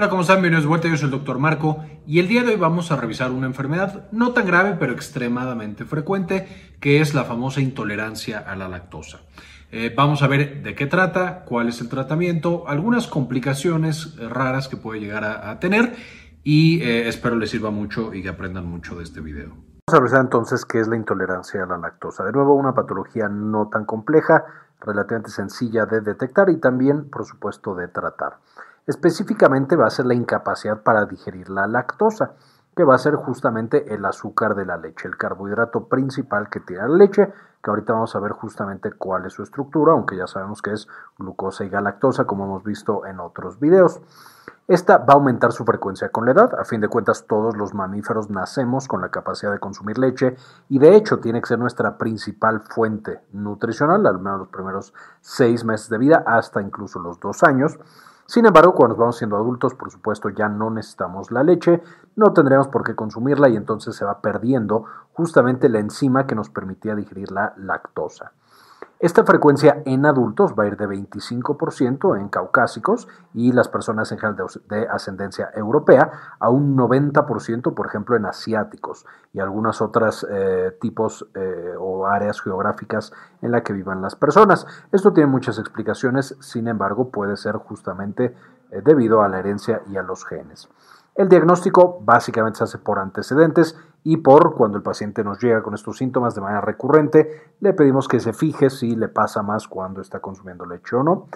Hola, ¿cómo están? Bienvenidos de vuelta, yo soy el doctor Marco y el día de hoy vamos a revisar una enfermedad no tan grave pero extremadamente frecuente que es la famosa intolerancia a la lactosa. Eh, vamos a ver de qué trata, cuál es el tratamiento, algunas complicaciones raras que puede llegar a, tener y eh, espero les sirva mucho y que aprendan mucho de este video. Vamos a revisar entonces qué es la intolerancia a la lactosa. De nuevo, una patología no tan compleja, relativamente sencilla de detectar y también, por supuesto, de tratar. Específicamente va a ser la incapacidad para digerir la lactosa, que va a ser justamente el azúcar de la leche, el carbohidrato principal que tiene la leche, que ahorita vamos a ver justamente cuál es su estructura, aunque ya sabemos que es glucosa y galactosa, como hemos visto en otros videos. Esta va a aumentar su frecuencia con la edad. A fin de cuentas, todos los mamíferos nacemos con la capacidad de consumir leche y de hecho tiene que ser nuestra principal fuente nutricional, al menos los primeros seis meses de vida, hasta incluso los dos años. Sin embargo, cuando nos vamos siendo adultos, por supuesto, ya no necesitamos la leche, no tendremos por qué consumirla y entonces se va perdiendo justamente la enzima que nos permitía digerir la lactosa. Esta frecuencia en adultos va a ir de 25% en caucásicos y las personas en de, ascendencia europea a un 90%, por ejemplo, en asiáticos y algunas otras eh, tipos eh, áreas geográficas en la que vivan las personas. Esto tiene muchas explicaciones, sin embargo, puede ser justamente eh, debido a la herencia y a los genes. El diagnóstico básicamente se hace por antecedentes y por cuando el paciente nos llega con estos síntomas de manera recurrente, le pedimos que se fije si le pasa más cuando está consumiendo leche o no.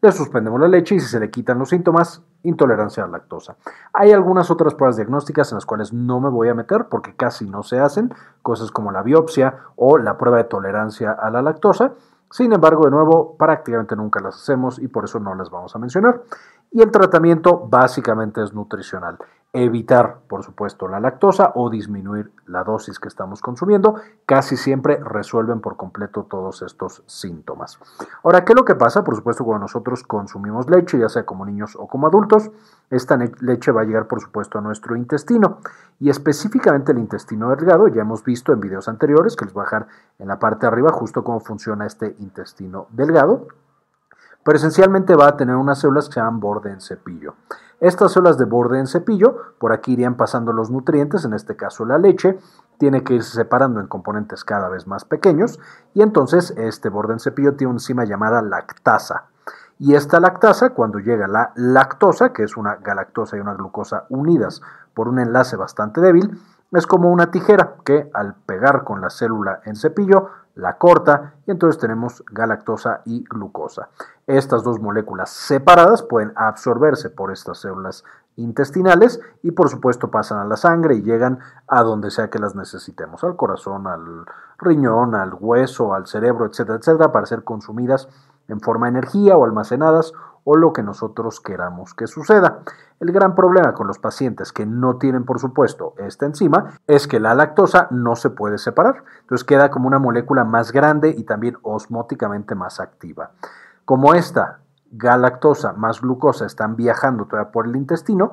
Le suspendemos la leche y si se le quitan los síntomas, intolerancia a la lactosa. Hay algunas otras pruebas diagnósticas en las cuales no me voy a meter porque casi no se hacen, cosas como la biopsia o la prueba de tolerancia a la lactosa. Sin embargo, de nuevo, prácticamente nunca las hacemos y por eso no las vamos a mencionar. Y el tratamiento básicamente es nutricional. Evitar, por supuesto, la lactosa o disminuir la dosis que estamos consumiendo. Casi siempre resuelven por completo todos estos síntomas. Ahora, ¿qué es lo que pasa? Por supuesto, cuando nosotros consumimos leche, ya sea como niños o como adultos, esta leche va a llegar, por supuesto, a nuestro intestino. Y específicamente el intestino delgado, ya hemos visto en videos anteriores, que les voy a dejar en la parte de arriba justo cómo funciona este intestino delgado pero esencialmente va a tener unas células que se llaman borde en cepillo. Estas células de borde en cepillo, por aquí irían pasando los nutrientes, en este caso la leche, tiene que irse separando en componentes cada vez más pequeños y entonces este borde en cepillo tiene una enzima llamada lactasa. Y esta lactasa, cuando llega la lactosa, que es una galactosa y una glucosa unidas por un enlace bastante débil, es como una tijera que al pegar con la célula en cepillo la corta y entonces tenemos galactosa y glucosa. Estas dos moléculas separadas pueden absorberse por estas células intestinales y por supuesto pasan a la sangre y llegan a donde sea que las necesitemos, al corazón, al riñón, al hueso, al cerebro, etcétera, etcétera, para ser consumidas en forma de energía o almacenadas o lo que nosotros queramos que suceda. El gran problema con los pacientes que no tienen, por supuesto, esta enzima es que la lactosa no se puede separar. Entonces queda como una molécula más grande y también osmóticamente más activa. Como esta galactosa más glucosa están viajando todavía por el intestino,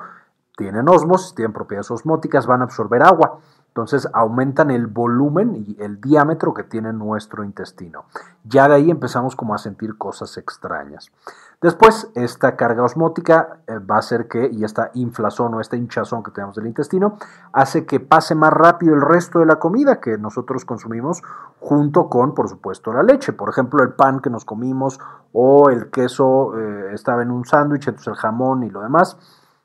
tienen osmosis, tienen propiedades osmóticas, van a absorber agua. Entonces aumentan el volumen y el diámetro que tiene nuestro intestino. Ya de ahí empezamos como a sentir cosas extrañas. Después, esta carga osmótica eh, va a hacer que, y esta inflazón o esta hinchazón que tenemos del intestino, hace que pase más rápido el resto de la comida que nosotros consumimos junto con, por supuesto, la leche. Por ejemplo, el pan que nos comimos o el queso eh, estaba en un sándwich, entonces el jamón y lo demás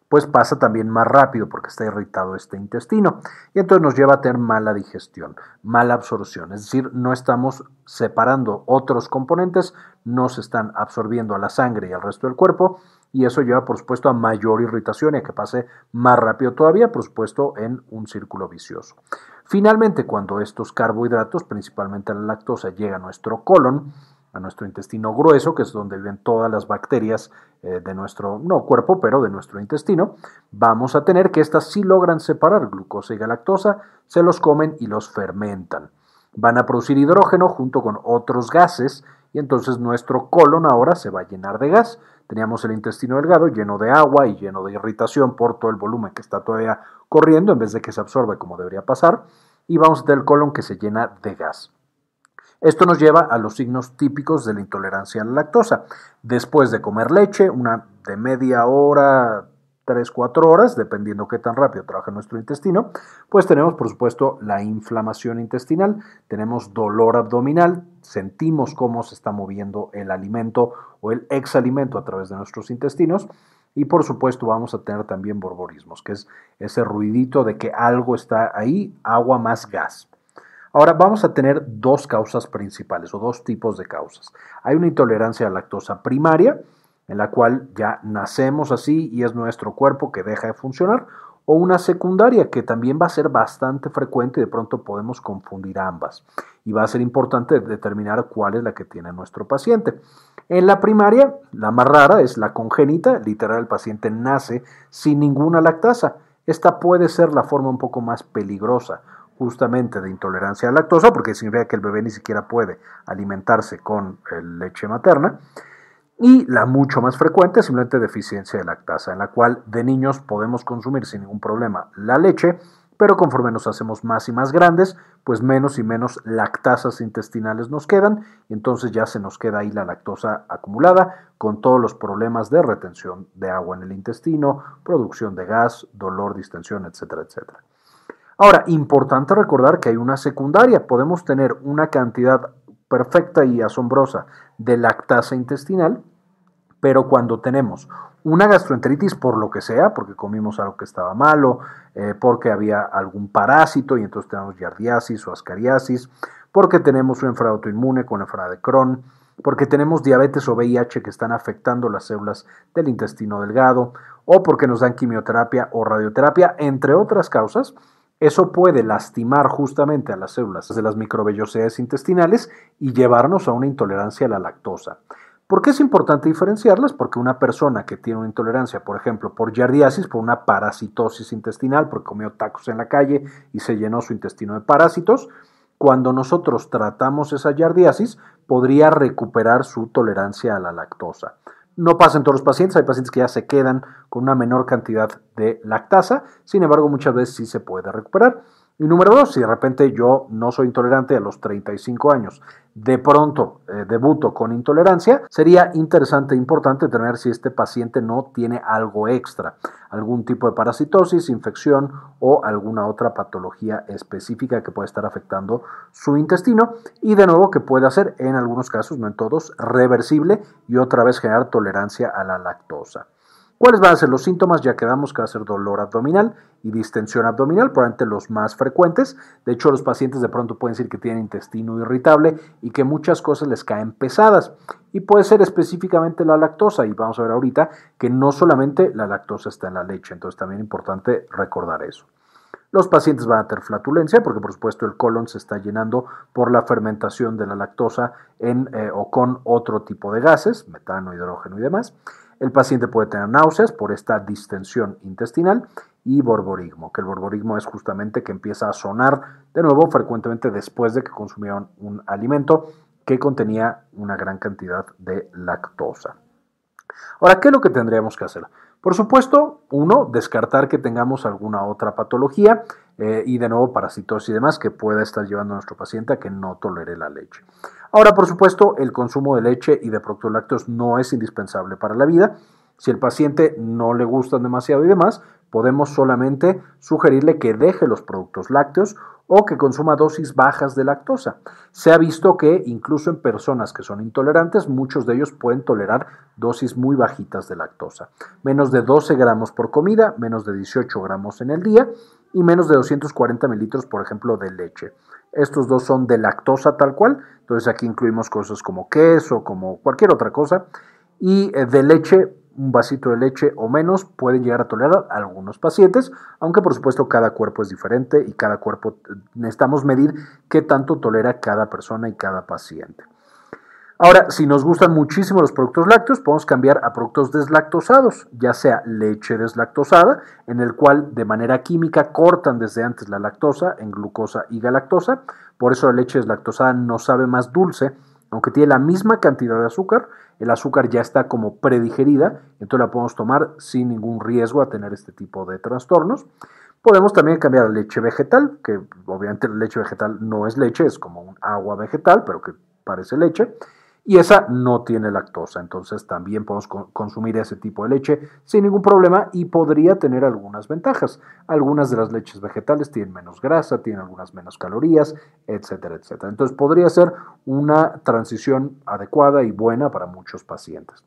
pues pasa también más rápido porque está irritado este intestino y entonces nos lleva a tener mala digestión, mala absorción, es decir, no estamos separando otros componentes, no se están absorbiendo a la sangre y al resto del cuerpo y eso lleva por supuesto a mayor irritación y a que pase más rápido todavía, por supuesto, en un círculo vicioso. Finalmente, cuando estos carbohidratos, principalmente la lactosa, llega a nuestro colon, a nuestro intestino grueso, que es donde viven todas las bacterias eh, de nuestro, no cuerpo, pero de nuestro intestino, vamos a tener que estas sí logran separar glucosa y galactosa, se los comen y los fermentan. Van a producir hidrógeno junto con otros gases y entonces nuestro colon ahora se va a llenar de gas. Teníamos el intestino delgado lleno de agua y lleno de irritación por todo el volumen que está todavía corriendo en vez de que se absorbe como debería pasar y vamos a tener el colon que se llena de gas. Esto nos lleva a los signos típicos de la intolerancia a la lactosa. Después de comer leche, una de media hora, 3, 4 horas, dependiendo qué tan rápido trabaja nuestro intestino, pues tenemos por supuesto la inflamación intestinal, tenemos dolor abdominal, sentimos cómo se está moviendo el alimento o el exalimento a través de nuestros intestinos y por supuesto vamos a tener también borborismos, que es ese ruidito de que algo está ahí, agua más gas. Ahora vamos a tener dos causas principales o dos tipos de causas. Hay una intolerancia a la lactosa primaria, en la cual ya nacemos así y es nuestro cuerpo que deja de funcionar, o una secundaria que también va a ser bastante frecuente y de pronto podemos confundir ambas. Y va a ser importante determinar cuál es la que tiene nuestro paciente. En la primaria, la más rara es la congénita, literal el paciente nace sin ninguna lactasa. Esta puede ser la forma un poco más peligrosa justamente de intolerancia a lactosa, porque significa que el bebé ni siquiera puede alimentarse con eh, leche materna. Y la mucho más frecuente simplemente deficiencia de lactasa, en la cual de niños podemos consumir sin ningún problema la leche, pero conforme nos hacemos más y más grandes, pues menos y menos lactasas intestinales nos quedan, entonces ya se nos queda ahí la lactosa acumulada, con todos los problemas de retención de agua en el intestino, producción de gas, dolor, distensión, etcétera, etcétera. Ahora, importante recordar que hay una secundaria. Podemos tener una cantidad perfecta y asombrosa de lactasa intestinal, pero cuando tenemos una gastroenteritis por lo que sea, porque comimos algo que estaba malo, eh, porque había algún parásito y entonces tenemos giardiasis o ascariasis, porque tenemos un enfermedad autoinmune con enfermedad de Crohn, porque tenemos diabetes o VIH que están afectando las células del intestino delgado, o porque nos dan quimioterapia o radioterapia, entre otras causas, eso puede lastimar justamente a las células de las microvellosidades intestinales y llevarnos a una intolerancia a la lactosa. ¿Por qué es importante diferenciarlas? Porque una persona que tiene una intolerancia, por ejemplo, por giardiasis, por una parasitosis intestinal, porque comió tacos en la calle y se llenó su intestino de parásitos, cuando nosotros tratamos esa giardiasis, podría recuperar su tolerancia a la lactosa. No pasa en todos los pacientes, hay pacientes que ya se quedan con una menor cantidad de lactasa, sin embargo muchas veces sí se puede recuperar. Y número dos, si de repente yo no soy intolerante a los 35 años, de pronto eh, debuto con intolerancia, sería interesante e importante tener si este paciente no tiene algo extra, algún tipo de parasitosis, infección o alguna otra patología específica que puede estar afectando su intestino y de nuevo que puede hacer en algunos casos, no en todos, reversible y otra vez generar tolerancia a la lactosa. ¿Cuáles van a ser los síntomas? Ya quedamos que va a ser dolor abdominal y distensión abdominal, probablemente los más frecuentes. De hecho, los pacientes de pronto pueden decir que tienen intestino irritable y que muchas cosas les caen pesadas. Y puede ser específicamente la lactosa. Y vamos a ver ahorita que no solamente la lactosa está en la leche, entonces también es importante recordar eso. Los pacientes van a tener flatulencia porque por supuesto el colon se está llenando por la fermentación de la lactosa eh, o con otro tipo de gases, metano, hidrógeno y demás. El paciente puede tener náuseas por esta distensión intestinal y borborismo, que el borborismo es justamente que empieza a sonar de nuevo frecuentemente después de que consumieron un alimento que contenía una gran cantidad de lactosa. Ahora, ¿qué es lo que tendríamos que hacer? Por supuesto, uno, descartar que tengamos alguna otra patología eh, y de nuevo parasitosis y demás que pueda estar llevando a nuestro paciente a que no tolere la leche. Ahora, por supuesto, el consumo de leche y de productos lácteos no es indispensable para la vida. Si el paciente no le gustan demasiado y demás, podemos solamente sugerirle que deje los productos lácteos o que consuma dosis bajas de lactosa. Se ha visto que incluso en personas que son intolerantes, muchos de ellos pueden tolerar dosis muy bajitas de lactosa. Menos de 12 gramos por comida, menos de 18 gramos en el día y menos de 240 mililitros, por ejemplo, de leche. Estos dos son de lactosa tal cual, entonces aquí incluimos cosas como queso, como cualquier otra cosa. Y eh, de leche, un vasito de leche o menos pueden llegar a tolerar algunos pacientes, aunque por supuesto cada cuerpo es diferente y cada cuerpo eh, necesitamos medir qué tanto tolera cada persona y cada paciente. Ahora, si nos gustan muchísimo los productos lácteos, podemos cambiar a productos deslactosados, ya sea leche deslactosada, en el cual de manera química cortan desde antes la lactosa en glucosa y galactosa. Por eso la leche deslactosada no sabe más dulce, aunque tiene la misma cantidad de azúcar. El azúcar ya está como predigerida, entonces la podemos tomar sin ningún riesgo a tener este tipo de trastornos. Podemos también cambiar a leche vegetal, que obviamente la leche vegetal no es leche, es como un agua vegetal, pero que parece leche y esa no tiene lactosa, entonces también podemos consumir ese tipo de leche sin ningún problema y podría tener algunas ventajas. Algunas de las leches vegetales tienen menos grasa, tienen algunas menos calorías, etcétera, etcétera. Entonces podría ser una transición adecuada y buena para muchos pacientes.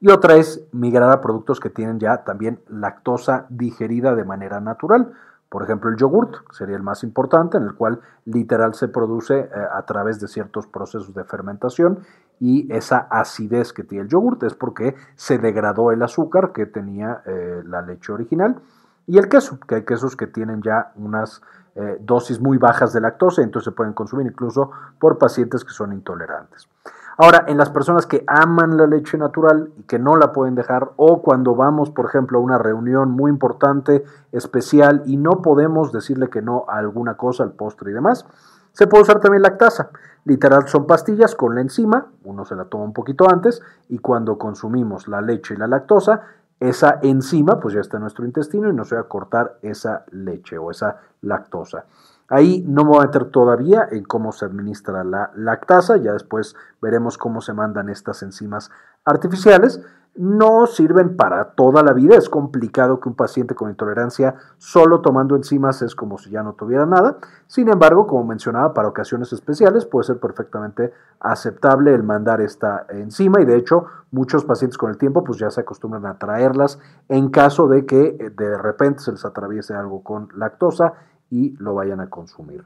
Y otra es migrar a productos que tienen ya también lactosa digerida de manera natural. Por ejemplo, el yogurt sería el más importante, en el cual literal se produce eh, a través de ciertos procesos de fermentación y esa acidez que tiene el yogurt es porque se degradó el azúcar que tenía eh, la leche original. Y el queso, que hay quesos que tienen ya unas eh, dosis muy bajas de lactosa, entonces se pueden consumir incluso por pacientes que son intolerantes. Ahora, en las personas que aman la leche natural y que no la pueden dejar, o cuando vamos, por ejemplo, a una reunión muy importante, especial, y no podemos decirle que no a alguna cosa, al postre y demás, se puede usar también lactasa. Literal son pastillas con la enzima, uno se la toma un poquito antes, y cuando consumimos la leche y la lactosa, esa enzima pues ya está en nuestro intestino y nos va a cortar esa leche o esa lactosa. Ahí no me voy a meter todavía en cómo se administra la lactasa, ya después veremos cómo se mandan estas enzimas artificiales. No sirven para toda la vida, es complicado que un paciente con intolerancia solo tomando enzimas es como si ya no tuviera nada. Sin embargo, como mencionaba, para ocasiones especiales puede ser perfectamente aceptable el mandar esta enzima y de hecho muchos pacientes con el tiempo pues ya se acostumbran a traerlas en caso de que eh, de repente se les atraviese algo con lactosa y lo vayan a consumir.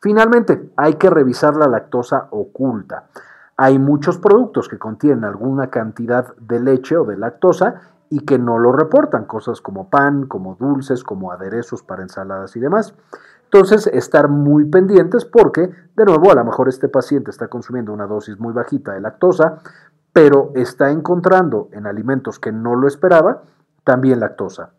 Finalmente, hay que revisar la lactosa oculta. Hay muchos productos que contienen alguna cantidad de leche o de lactosa y que no lo reportan, cosas como pan, como dulces, como aderezos para ensaladas y demás. Entonces, estar muy pendientes porque, de nuevo, a lo mejor este paciente está consumiendo una dosis muy bajita de lactosa, pero está encontrando en alimentos que no lo esperaba también lactosa.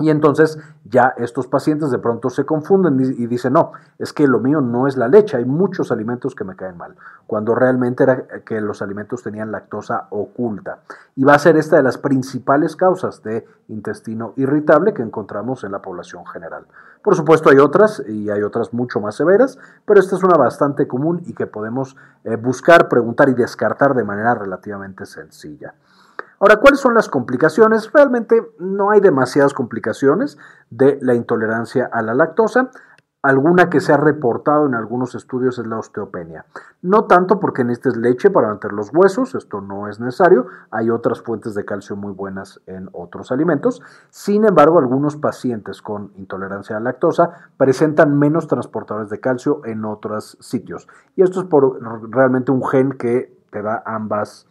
Y entonces ya estos pacientes de pronto se confunden y dicen, no, es que lo mío no es la leche, hay muchos alimentos que me caen mal, cuando realmente era que los alimentos tenían lactosa oculta. Y va a ser esta de las principales causas de intestino irritable que encontramos en la población general. Por supuesto hay otras y hay otras mucho más severas, pero esta es una bastante común y que podemos eh, buscar, preguntar y descartar de manera relativamente sencilla. Ahora, ¿cuáles son las complicaciones? Realmente no hay demasiadas complicaciones de la intolerancia a la lactosa. Alguna que se ha reportado en algunos estudios es la osteopenia. No tanto porque necesites leche para mantener los huesos, esto no es necesario. Hay otras fuentes de calcio muy buenas en otros alimentos. Sin embargo, algunos pacientes con intolerancia a la lactosa presentan menos transportadores de calcio en otros sitios. Y esto es por realmente un gen que te da ambas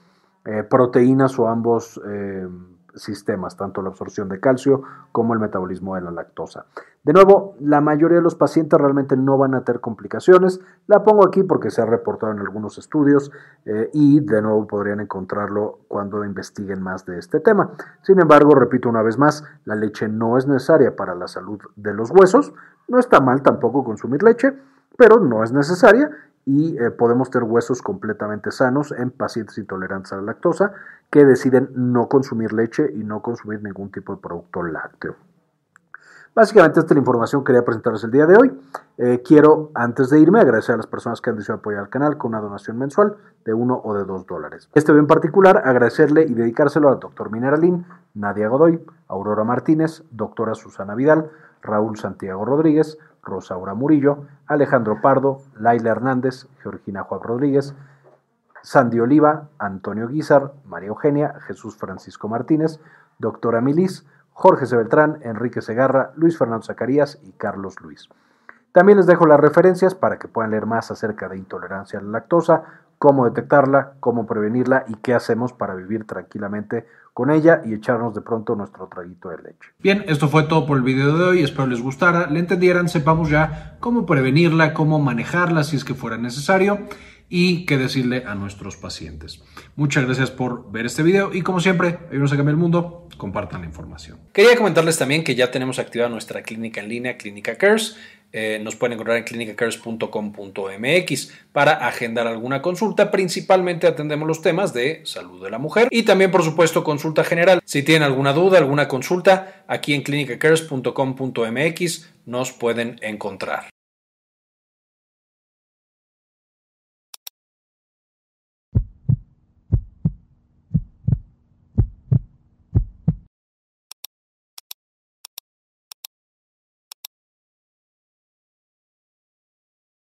eh, proteínas o ambos eh, sistemas, tanto la absorción de calcio como el metabolismo de la lactosa. De nuevo, la mayoría de los pacientes realmente no van a tener complicaciones. La pongo aquí porque se ha reportado en algunos estudios eh, y de nuevo podrían encontrarlo cuando investiguen más de este tema. Sin embargo, repito una vez más, la leche no es necesaria para la salud de los huesos. No está mal tampoco consumir leche, pero no es necesaria y eh, podemos tener huesos completamente sanos en pacientes intolerantes a la lactosa que deciden no consumir leche y no consumir ningún tipo de producto lácteo. Básicamente esta es la información que quería presentarles el día de hoy. Eh, quiero, antes de irme, agradecer a las personas que han decidido apoyar al canal con una donación mensual de uno o de dos dólares. Este video en particular, agradecerle y dedicárselo al doctor Mineralín, Nadia Godoy, Aurora Martínez, doctora Susana Vidal, Raúl Santiago Rodríguez, Rosaura Murillo, Alejandro Pardo, Laila Hernández, Georgina Juan Rodríguez, Sandy Oliva, Antonio Guizar, María Eugenia, Jesús Francisco Martínez, doctora Milis, Jorge C. Beltrán, Enrique Segarra, Luis Fernando Zacarías y Carlos Luis. También les dejo las referencias para que puedan leer más acerca de intolerancia a la lactosa, cómo detectarla, cómo prevenirla y qué hacemos para vivir tranquilamente con ella y echarnos de pronto nuestro traguito de leche. Bien, esto fue todo por el video de hoy, espero les gustara, le entendieran, sepamos ya cómo prevenirla, cómo manejarla si es que fuera necesario y qué decirle a nuestros pacientes. Muchas gracias por ver este video y como siempre, ayúdenos a cambiar el mundo, compartan la información. Quería comentarles también que ya tenemos activada nuestra clínica en línea, Clínica Cares. Eh, nos pueden encontrar en clinicacares.com.mx para agendar alguna consulta. Principalmente atendemos los temas de salud de la mujer y también, por supuesto, consulta general. Si tienen alguna duda, alguna consulta, aquí en clinicacares.com.mx nos pueden encontrar.